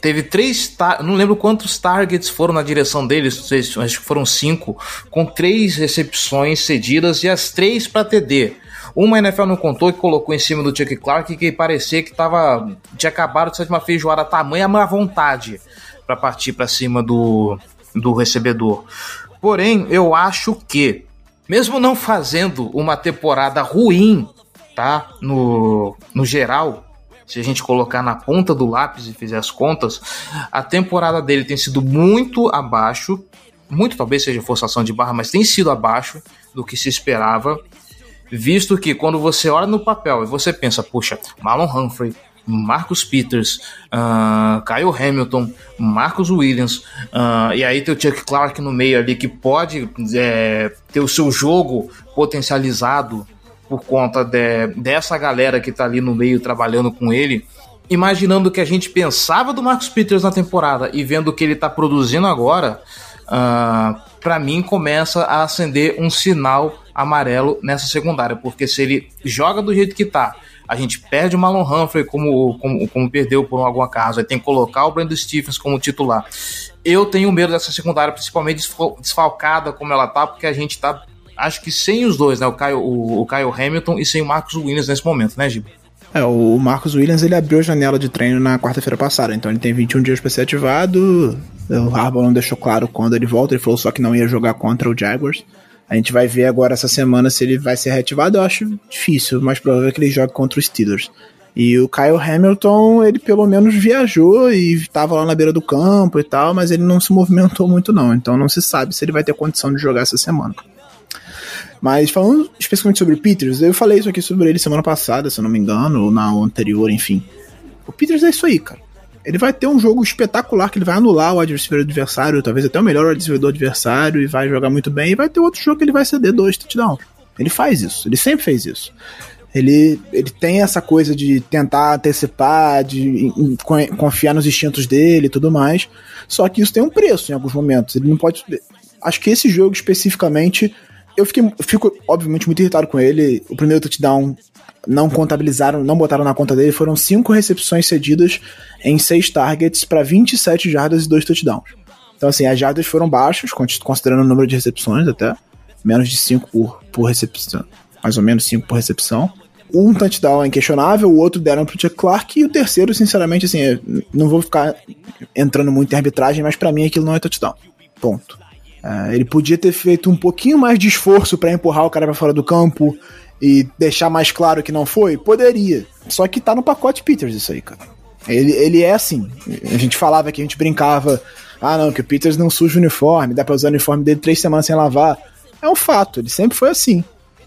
Teve três. Não lembro quantos targets foram na direção deles, acho que foram cinco, com três recepções cedidas e as três para TD. Uma NFL não contou que colocou em cima do Chuck Clark que parecia que tava, tinha acabado de ser uma feijoada tamanha má vontade para partir para cima do, do recebedor. Porém, eu acho que, mesmo não fazendo uma temporada ruim tá? No, no geral, se a gente colocar na ponta do lápis e fizer as contas, a temporada dele tem sido muito abaixo, muito talvez seja forçação de barra, mas tem sido abaixo do que se esperava, visto que quando você olha no papel e você pensa, puxa, Marlon Humphrey, Marcus Peters, uh, Kyle Hamilton, Marcus Williams, uh, e aí tem o Chuck Clark no meio ali que pode é, ter o seu jogo potencializado por conta de, dessa galera que tá ali no meio trabalhando com ele, imaginando o que a gente pensava do Marcus Peters na temporada e vendo o que ele tá produzindo agora, uh, ah, para mim começa a acender um sinal amarelo nessa secundária, porque se ele joga do jeito que tá, a gente perde o Malon Humphrey como, como, como perdeu por algum acaso, aí tem que colocar o Brandon Stephens como titular. Eu tenho medo dessa secundária, principalmente desfalcada como ela tá, porque a gente tá acho que sem os dois, né? O Kyle, o, o Kyle Hamilton e sem o Marcos Williams nesse momento, né, Giba? É, o Marcos Williams ele abriu a janela de treino na quarta-feira passada, então ele tem 21 dias para ser ativado. O Harbaugh não deixou claro quando ele volta, ele falou só que não ia jogar contra o Jaguars. A gente vai ver agora essa semana se ele vai ser reativado. Eu acho difícil, mais provável é que ele jogue contra os Steelers. E o Kyle Hamilton, ele pelo menos viajou e estava lá na beira do campo e tal, mas ele não se movimentou muito não. Então não se sabe se ele vai ter condição de jogar essa semana. Mas falando especificamente sobre o Peters, eu falei isso aqui sobre ele semana passada, se eu não me engano, ou na anterior, enfim. O Peters é isso aí, cara. Ele vai ter um jogo espetacular que ele vai anular o adversário adversário, talvez até o melhor adversário adversário, e vai jogar muito bem. E vai ter outro jogo que ele vai ceder dois touchdowns. Ele faz isso, ele sempre fez isso. Ele, ele tem essa coisa de tentar antecipar, de confiar nos instintos dele e tudo mais. Só que isso tem um preço em alguns momentos. Ele não pode. Acho que esse jogo especificamente eu fiquei, fico, obviamente, muito irritado com ele. O primeiro touchdown não contabilizaram, não botaram na conta dele, foram cinco recepções cedidas em seis targets para 27 jardas e dois touchdowns. Então, assim, as jardas foram baixas, considerando o número de recepções até. Menos de 5 por, por recepção. Mais ou menos 5 por recepção. Um touchdown é inquestionável, o outro deram pro Chuck Clark, e o terceiro, sinceramente, assim, não vou ficar entrando muito em arbitragem, mas para mim aquilo não é touchdown. Ponto. Uh, ele podia ter feito um pouquinho mais de esforço para empurrar o cara para fora do campo e deixar mais claro que não foi? Poderia. Só que tá no pacote Peters isso aí, cara. Ele, ele é assim. A gente falava que a gente brincava. Ah, não, que o Peters não suja o uniforme, dá pra usar o uniforme dele três semanas sem lavar. É um fato, ele sempre foi assim.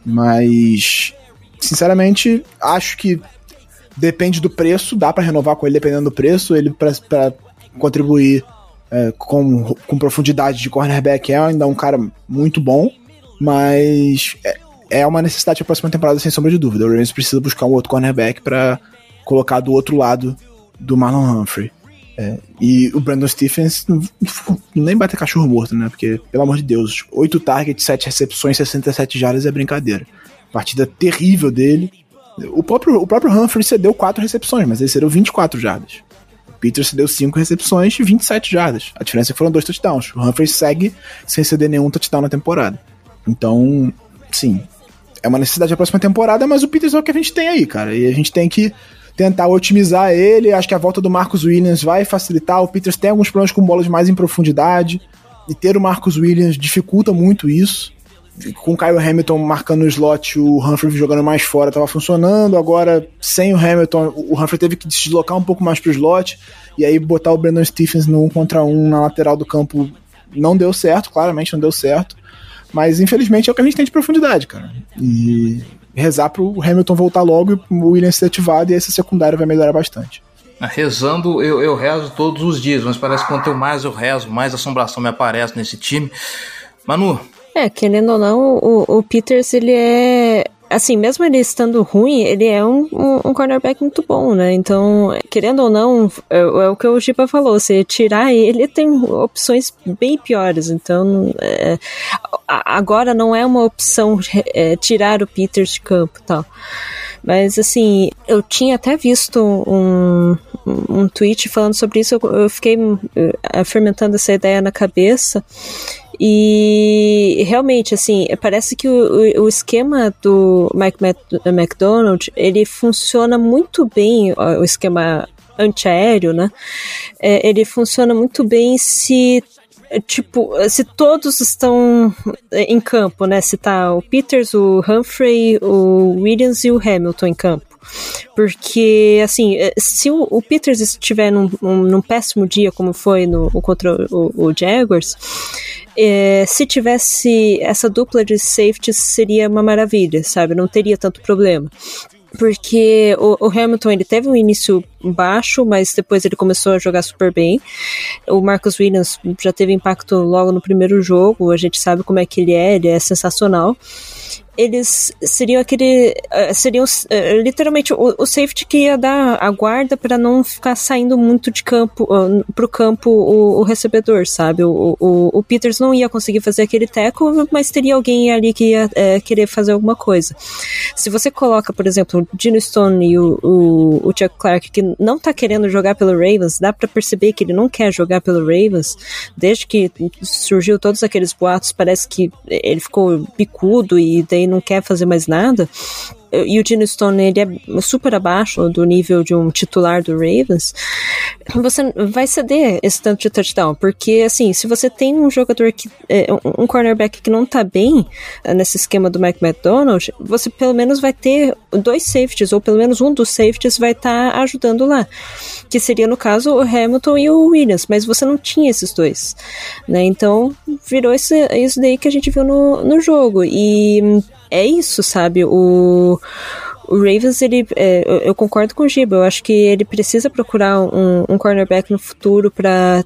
Mas, sinceramente, acho que depende do preço, dá para renovar com ele dependendo do preço. Ele, para contribuir é, com, com profundidade de cornerback, é ainda um cara muito bom, mas é, é uma necessidade para a próxima temporada, sem sombra de dúvida. O Ravens precisa buscar um outro cornerback para colocar do outro lado do Marlon Humphrey. É, e o Brandon Stephens nem bater cachorro morto, né? Porque, pelo amor de Deus, 8 targets, 7 recepções, 67 jardas é brincadeira. Partida terrível dele. O próprio, o próprio Humphrey cedeu 4 recepções, mas ele cedeu 24 jardas. O Peter cedeu 5 recepções e 27 jardas. A diferença é que foram dois touchdowns. O Humphrey segue sem ceder nenhum touchdown na temporada. Então, sim, é uma necessidade da próxima temporada, mas o Peters é o que a gente tem aí, cara. E a gente tem que tentar otimizar ele. Acho que a volta do Marcus Williams vai facilitar. O Peters tem alguns problemas com bolas mais em profundidade. E ter o Marcus Williams dificulta muito isso. Com o Kyle Hamilton marcando o slot, o Humphrey jogando mais fora estava funcionando. Agora, sem o Hamilton, o Humphrey teve que deslocar um pouco mais para o slot. E aí botar o Brandon Stephens no 1 contra 1 na lateral do campo não deu certo, claramente não deu certo. Mas infelizmente é o que a gente tem de profundidade, cara. E rezar pro Hamilton voltar logo e o Williams ser ativado e essa secundária vai melhorar bastante. Ah, rezando, eu, eu rezo todos os dias, mas parece que quanto mais eu rezo, mais assombração me aparece nesse time. Manu. É, querendo ou não, o, o Peters ele é assim, mesmo ele estando ruim, ele é um, um, um, cornerback muito bom, né? Então, querendo ou não, é, é o que o Giba falou, se tirar ele, tem opções bem piores. Então, é, agora não é uma opção é, tirar o Peters de campo tal. Mas, assim, eu tinha até visto um, um tweet falando sobre isso, eu, eu fiquei uh, fermentando essa ideia na cabeça. E realmente, assim, parece que o, o esquema do Mike McDonald, ele funciona muito bem, o esquema antiaéreo, né? É, ele funciona muito bem se tipo, se todos estão em campo, né? Se tá o Peters, o Humphrey, o Williams e o Hamilton em campo. Porque, assim, eh, se o, o Peters estiver num, num, num, péssimo dia, como foi no, contra o, o Jaguars, é, se tivesse essa dupla de safeties, seria uma maravilha, sabe? Não teria tanto problema porque o, o, Hamilton ele teve um início baixo, mas depois ele começou a jogar super bem. O Marcus Williams já teve impacto logo no primeiro jogo, a gente sabe como é que ele é, ele é sensacional eles seriam aquele. Uh, seriam uh, literalmente o, safety que ia dar a guarda para não ficar saindo muito de campo, uh, pro campo o, o recebedor, sabe? O, o, o, Peters não ia conseguir fazer aquele teco, mas teria alguém ali que ia uh, querer fazer alguma coisa. Se você coloca, por exemplo, o Dino Stone e o, o, o Chuck Clark, que não tá querendo jogar pelo Ravens, dá para perceber que ele não quer jogar pelo Ravens, desde que surgiu todos aqueles boatos, parece que ele ficou bicudo e daí não quer fazer mais nada, e o Gino Stone ele é super abaixo do nível de um titular do Ravens, você vai ceder esse tanto de touchdown, porque assim, se você tem um jogador que é, um cornerback que não tá bem é, nesse esquema do Mike McDonald, você pelo menos vai ter dois safeties, ou pelo menos um dos safeties vai estar tá ajudando lá, que seria no caso o Hamilton e o Williams, mas você não tinha esses dois, né? Então virou esse, isso daí que a gente viu no, no jogo e é isso, sabe? O, o Ravens, ele, é, eu, concordo com o Giba, eu acho que ele precisa procurar um, um cornerback no futuro para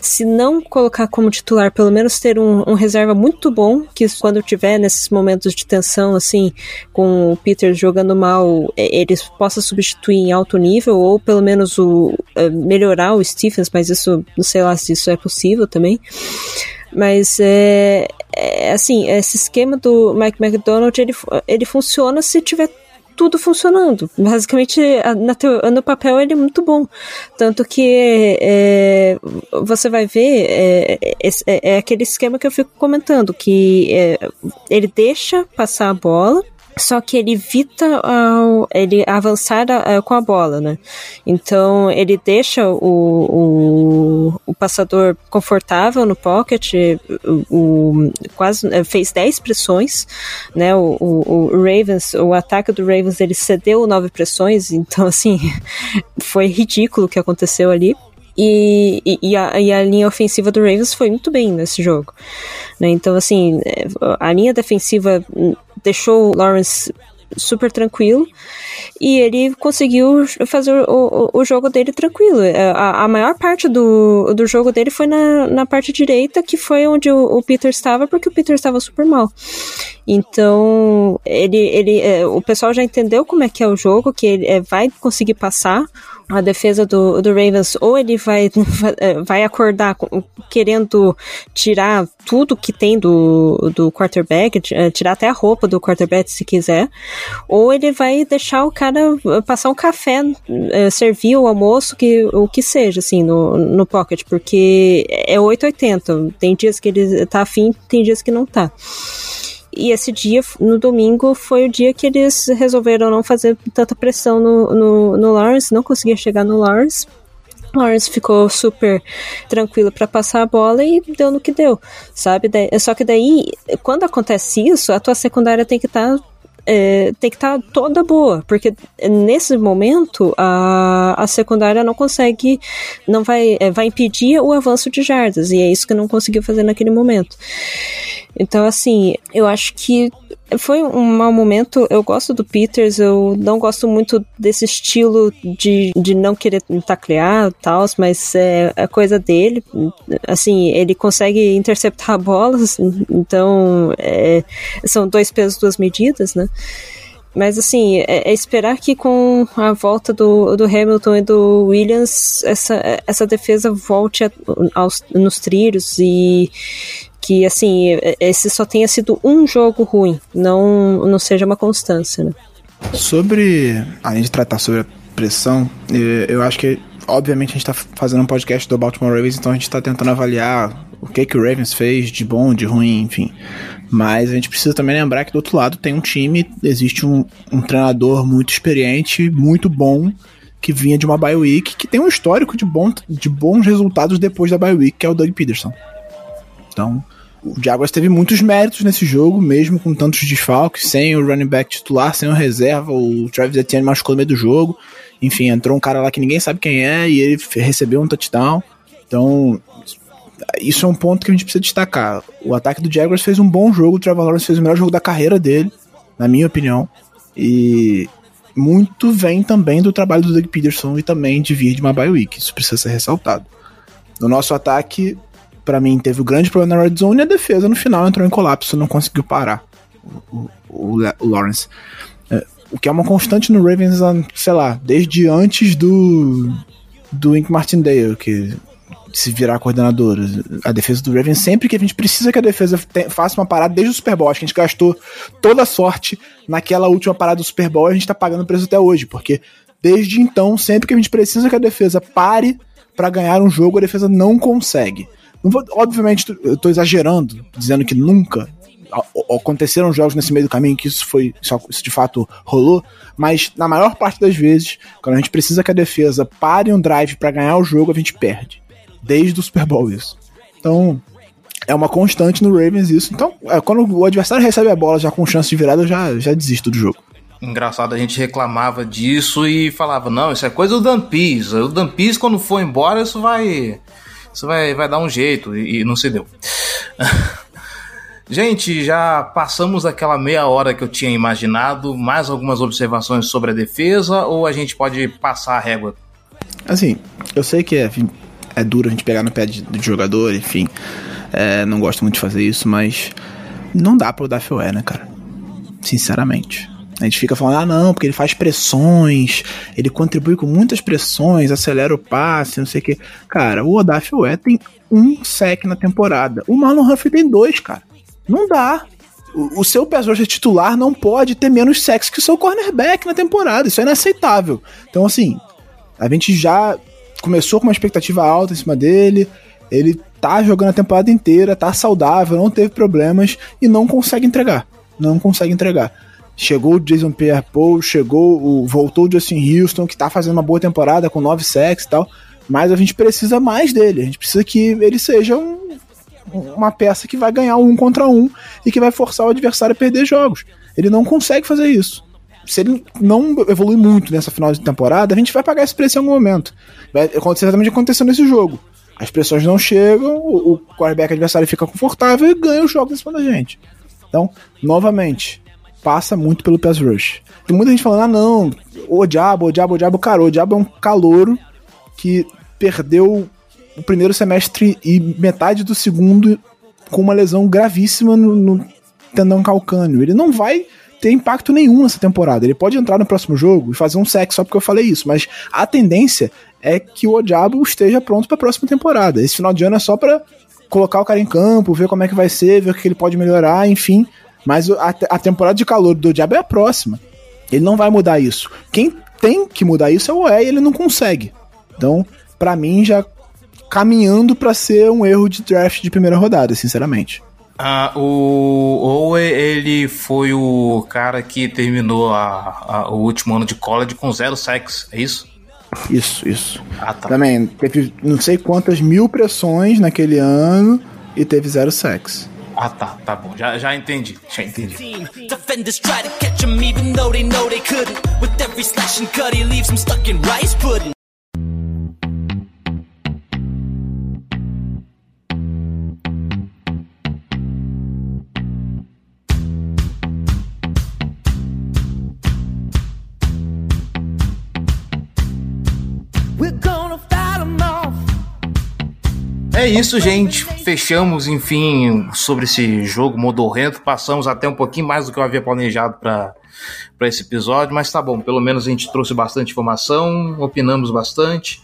se não colocar como titular, pelo menos ter um, um, reserva muito bom, que quando tiver nesses momentos de tensão, assim, com o Peter jogando mal, é, ele possa substituir em alto nível, ou pelo menos o, é, melhorar o Stephens, mas isso, não sei lá se isso é possível também. Mas é, é, assim, esse esquema do Mike McDonald ele, ele funciona se tiver tudo funcionando. Basicamente, na no papel ele é muito bom. Tanto que é, você vai ver, é, é, é, aquele esquema que eu fico comentando, que é, ele deixa passar a bola, só que ele evita uh, ele avançar uh, com a bola, né? Então ele deixa o, o, o passador confortável no pocket, o, o quase eh, fez 10 pressões, né? O, o, Ravens, o ataque do Ravens ele cedeu nove pressões, então assim foi ridículo o que aconteceu ali. E, e, a, e, a, linha ofensiva do Ravens foi muito bem nesse jogo. Né? Então, assim, eh, a linha defensiva deixou o Lawrence super tranquilo e ele conseguiu fazer o, o, o jogo dele tranquilo. É, a, a, maior parte do, do jogo dele foi na, na parte direita, que foi onde o, o Peter estava, porque o Peter estava super mal. Então, ele, ele, é, o pessoal já entendeu como é que é o jogo, que ele é, vai conseguir passar a defesa do, do Ravens ou ele vai, vai acordar querendo tirar tudo que tem do, do quarterback, eh, tirar até a roupa do quarterback se quiser, ou ele vai deixar o cara eh, passar um café, eh, servir o almoço, que, o que seja, assim, no, no pocket, porque é 880. Tem dias que ele tá afim, tem dias que não tá. E esse dia, no domingo, foi o dia que eles resolveram não fazer tanta pressão no, no, no Lawrence, não conseguia chegar no Lawrence. Lawrence ficou super tranquilo para passar a bola e deu no que deu, sabe? Só que daí, quando acontece isso, a tua secundária tem que estar tá é, tem que estar tá toda boa, porque nesse momento a, a secundária não consegue, não vai, é, vai impedir o avanço de jardas, e é isso que não conseguiu fazer naquele momento. Então, assim, eu acho que foi um mau momento. Eu gosto do Peters, eu não gosto muito desse estilo de, de não querer taclear e tal, mas é a coisa dele. Assim, ele consegue interceptar bolas, então é, são dois pesos, duas medidas, né? Mas assim, é, é, esperar que com a volta do, do Hamilton e do Williams, essa, essa defesa volte a, aos, nos trilhos e que assim, esse só tenha sido um jogo ruim, não, não seja uma constância, né? Sobre, além de tratar sobre a pressão, eu acho que, obviamente, a gente está fazendo um podcast do Baltimore Ravens, então a gente está tentando avaliar o que, que o Ravens fez de bom, de ruim, enfim. Mas a gente precisa também lembrar que do outro lado tem um time, existe um, um treinador muito experiente, muito bom, que vinha de uma bye week, que tem um histórico de, bom, de bons resultados depois da bye week, que é o Doug Peterson. Então, o Jaguars teve muitos méritos nesse jogo, mesmo com tantos desfalques, sem o running back titular, sem o reserva, o Travis Etienne machucou no meio do jogo. Enfim, entrou um cara lá que ninguém sabe quem é e ele recebeu um touchdown. Então, isso é um ponto que a gente precisa destacar. O ataque do Jaguars fez um bom jogo, o Trevor Lawrence fez o melhor jogo da carreira dele, na minha opinião. E muito vem também do trabalho do Doug Peterson e também de vir de uma bye week. Isso precisa ser ressaltado. No nosso ataque, para mim, teve o um grande problema na red zone e a defesa no final entrou em colapso, não conseguiu parar o, o, o Lawrence. É, o que é uma constante no Ravens, sei lá, desde antes do do Ink Martindale, que se virar coordenador. A defesa do Ravens, sempre que a gente precisa que a defesa faça uma parada desde o Super Bowl, acho que a gente gastou toda a sorte naquela última parada do Super Bowl e a gente tá pagando o preço até hoje, porque desde então, sempre que a gente precisa que a defesa pare para ganhar um jogo, a defesa não consegue. Vou, obviamente, eu tô exagerando, dizendo que nunca aconteceram jogos nesse meio do caminho que isso foi isso de fato rolou, mas na maior parte das vezes, quando a gente precisa que a defesa pare um drive para ganhar o jogo, a gente perde. Desde o Super Bowl isso. Então, é uma constante no Ravens isso. Então, é, quando o adversário recebe a bola já com chance de virada, eu já, já desisto do jogo. Engraçado, a gente reclamava disso e falava, não, isso é coisa do Dampis. O Dampis, quando for embora, isso vai isso vai, vai dar um jeito, e, e não se deu. Gente, já passamos aquela meia hora que eu tinha imaginado. Mais algumas observações sobre a defesa ou a gente pode passar a régua? Assim, eu sei que é, é duro a gente pegar no pé de, de jogador, enfim. É, não gosto muito de fazer isso, mas não dá pra o Daphne, né, cara? Sinceramente. A gente fica falando, ah, não, porque ele faz pressões, ele contribui com muitas pressões, acelera o passe, não sei o que. Cara, o Odafe Ué tem um sec na temporada. O Marlon Humphrey tem dois, cara. Não dá. O, o seu pass titular não pode ter menos sexo que o seu cornerback na temporada. Isso é inaceitável. Então, assim, a gente já começou com uma expectativa alta em cima dele. Ele tá jogando a temporada inteira, tá saudável, não teve problemas e não consegue entregar. Não consegue entregar. Chegou o Jason Pierre-Paul, chegou o voltou o Justin Houston, que tá fazendo uma boa temporada com nove sacks e tal, mas a gente precisa mais dele. A gente precisa que ele seja um, uma peça que vai ganhar um contra um e que vai forçar o adversário a perder jogos. Ele não consegue fazer isso. Se ele não evoluir muito nessa final de temporada, a gente vai pagar esse preço em algum momento. Vai que aconteceu nesse jogo. As pressões não chegam, o, o quarterback adversário fica confortável e ganha os jogos em cima da gente. Então, novamente, passa muito pelo pass rush. Tem muita gente falando, ah não, o diabo, o diabo, o diabo, cara, o diabo é um calouro que perdeu o primeiro semestre e metade do segundo com uma lesão gravíssima no, no tendão calcâneo. Ele não vai ter impacto nenhum nessa temporada. Ele pode entrar no próximo jogo e fazer um sexo só porque eu falei isso, mas a tendência é que o Diabo esteja pronto para a próxima temporada. Esse final de ano é só para colocar o cara em campo, ver como é que vai ser, ver o que ele pode melhorar, enfim. Mas a, a temporada de calor do Diabo é a próxima. Ele não vai mudar isso. Quem tem que mudar isso é o E e ele não consegue. Então, para mim, já caminhando para ser um erro de draft de primeira rodada, sinceramente. Ah, o Owe, ele foi o cara que terminou a, a, o último ano de college com zero sacks, é isso? Isso, isso. Ah, tá. Também teve não sei quantas mil pressões naquele ano e teve zero sacks. Ah, tá, tá bom. Já, já entendi. Já entendi. Defenders try to catch him even though they know they couldn't. With every slash and cut, he leaves him stuck in rice pudding. É isso, gente. Fechamos, enfim, sobre esse jogo modorrento. Passamos até um pouquinho mais do que eu havia planejado para esse episódio, mas tá bom. Pelo menos a gente trouxe bastante informação, opinamos bastante.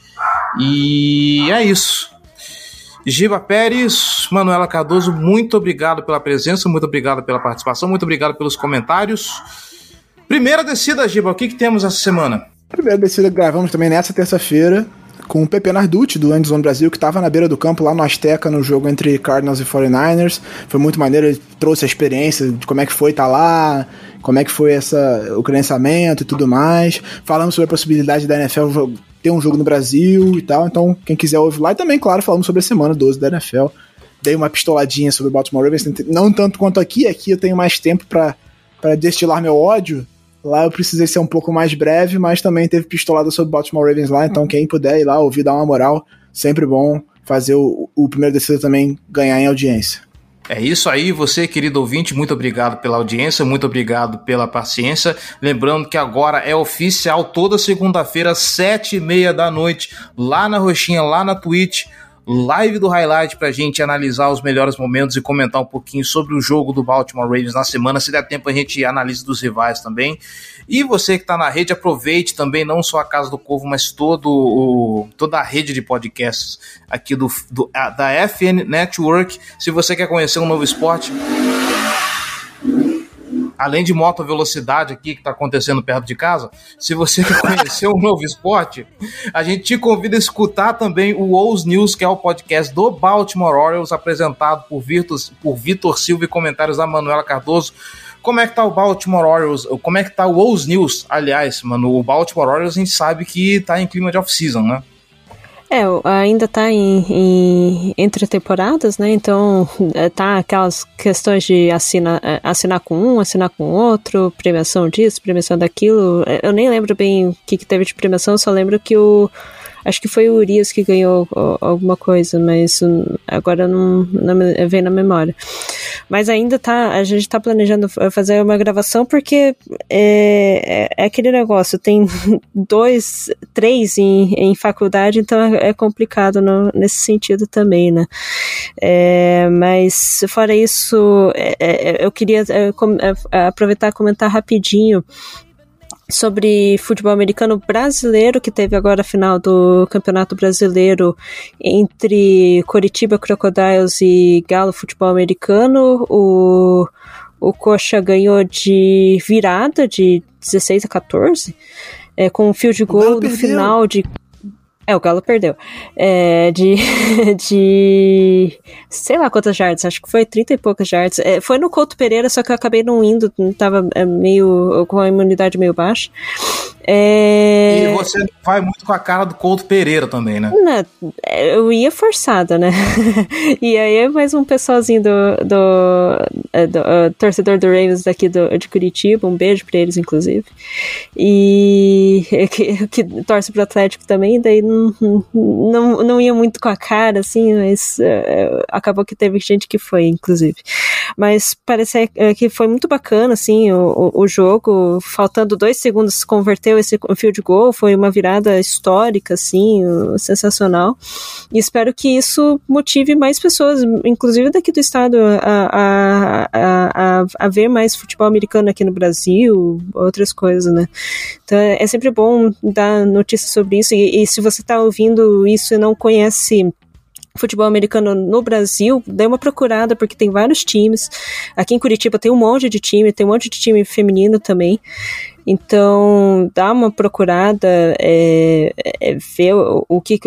E é isso. Giba Pérez, Manuela Cardoso, muito obrigado pela presença, muito obrigado pela participação, muito obrigado pelos comentários. Primeira descida, Giba, o que, que temos essa semana? Primeira descida gravamos também nessa terça-feira com o Pepe Narducci, do Anderson Brasil, que estava na beira do campo lá no Azteca, no jogo entre Cardinals e 49ers. Foi muito maneiro, ele trouxe a experiência de como é que foi estar tá lá, como é que foi essa, o credenciamento e tudo mais. Falamos sobre a possibilidade da NFL ter um jogo no Brasil e tal, então quem quiser ouvir lá. E também, claro, falamos sobre a semana 12 da NFL. Dei uma pistoladinha sobre o Baltimore Ravens, não tanto quanto aqui, aqui eu tenho mais tempo para destilar meu ódio Lá eu precisei ser um pouco mais breve, mas também teve pistolada sobre Baltimore Ravens lá, então quem puder ir lá ouvir, dar uma moral, sempre bom fazer o, o primeiro descida também ganhar em audiência. É isso aí, você, querido ouvinte, muito obrigado pela audiência, muito obrigado pela paciência. Lembrando que agora é oficial, toda segunda-feira, sete e meia da noite, lá na Roxinha, lá na Twitch, live do highlight para a gente analisar os melhores momentos e comentar um pouquinho sobre o jogo do Baltimore Ravens na semana. Se der tempo, a gente analisa dos rivais também. E você que está na rede, aproveite também não só a Casa do Corvo, mas todo o, toda a rede de podcasts aqui do, do da FN Network. Se você quer conhecer um novo esporte além de moto velocidade aqui que está acontecendo perto de casa, se você quer conhecer um novo esporte, a gente te convida a escutar também o Ous News, que é o podcast do Baltimore Orioles, apresentado por Vitor, por Vitor Silva e comentários da Manuela Cardoso. Como é que tá o Baltimore Orioles? Como é que tá o Ous News? Aliás, mano, o Baltimore Orioles a gente sabe que tá em clima de off-season, né? É, ainda tá em, em, entre temporadas, né? Então é, tá aquelas questões de assinar, é, assinar com um, assinar com outro, premiação disso, premiação daquilo. É, eu nem lembro bem o que, que teve de premiação, só lembro que o Acho que foi o Urias que ganhou alguma coisa, mas agora não, não vem na memória. Mas ainda tá, a gente tá planejando fazer uma gravação porque é, é, é aquele negócio, tem dois, três em, em faculdade, então é, é complicado no, nesse sentido também, né? É, mas fora isso, é, é, eu queria aproveitar e comentar rapidinho sobre futebol americano brasileiro, que teve agora a final do Campeonato Brasileiro entre Coritiba Crocodiles e Galo Futebol Americano. O, o Coxa ganhou de virada de 16 a 14, é, com um field goal no perdeu. final de é, o Galo perdeu. É, de, de. Sei lá quantas jardas, acho que foi 30 e poucas jardas. É, foi no Couto Pereira, só que eu acabei não indo, tava é, meio. com a imunidade meio baixa. É... E você vai muito com a cara do Couto Pereira também, né? Não, eu ia forçada, né? e aí é mais um pessoalzinho do, do, do uh, torcedor do Ravens daqui do, de Curitiba, um beijo pra eles, inclusive. E que, que torce pro Atlético também, daí não, não, não ia muito com a cara, assim, mas uh, acabou que teve gente que foi, inclusive. Mas parece que foi muito bacana, assim, o, o jogo, faltando dois segundos, converteu esse field goal, foi uma virada histórica, assim, sensacional. E espero que isso motive mais pessoas, inclusive daqui do estado, a, a, a, a, ver mais futebol americano aqui no Brasil, outras coisas, né? Então é sempre bom dar notícias sobre isso. E, e se você está ouvindo isso e não conhece futebol americano no Brasil, dê uma procurada, porque tem vários times. Aqui em Curitiba tem um monte de time, tem um monte de time feminino também. Então, dá uma procurada, é, é, ver o, o que.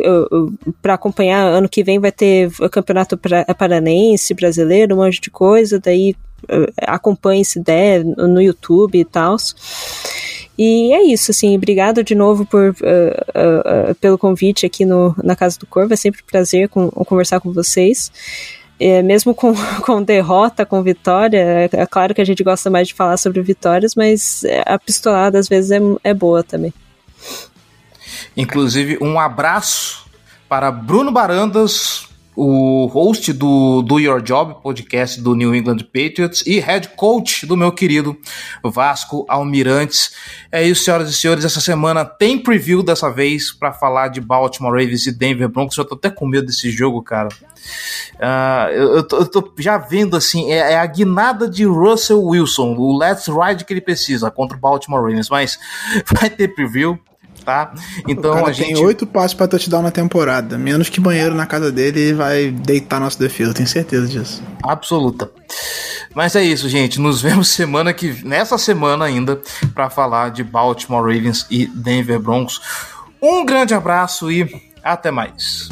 para acompanhar, ano que vem vai ter o Campeonato Paranense, brasileiro, um monte de coisa, daí acompanhe se der no YouTube e tal. E é isso, assim, obrigado de novo por, uh, uh, uh, pelo convite aqui no, na Casa do Corvo, é sempre um prazer com, conversar com vocês. É, mesmo com, com derrota, com vitória, é, é, claro que a gente gosta mais de falar sobre vitórias, mas a pistolada às vezes é, é boa também. Inclusive, um abraço para Bruno Barandas, o host do Do Your Job, podcast do New England Patriots, e head coach do meu querido Vasco Almirantes. É isso, senhoras e senhores. Essa semana tem preview dessa vez para falar de Baltimore Ravens e Denver Broncos. Eu tô até com medo desse jogo, cara. Uh, eu, tô, eu, tô, já vendo assim, é, é, a guinada de Russell Wilson, o let's ride que ele precisa contra o Baltimore Ravens. Mas vai ter preview tá? Então a gente tem oito passos para touchdown na temporada, menos que banheiro na casa dele e vai deitar nossa defesa, tenho certeza disso. Absoluta. Mas é isso, gente. Nos vemos semana que nessa semana ainda para falar de Baltimore Ravens e Denver Broncos. Um grande abraço e até mais.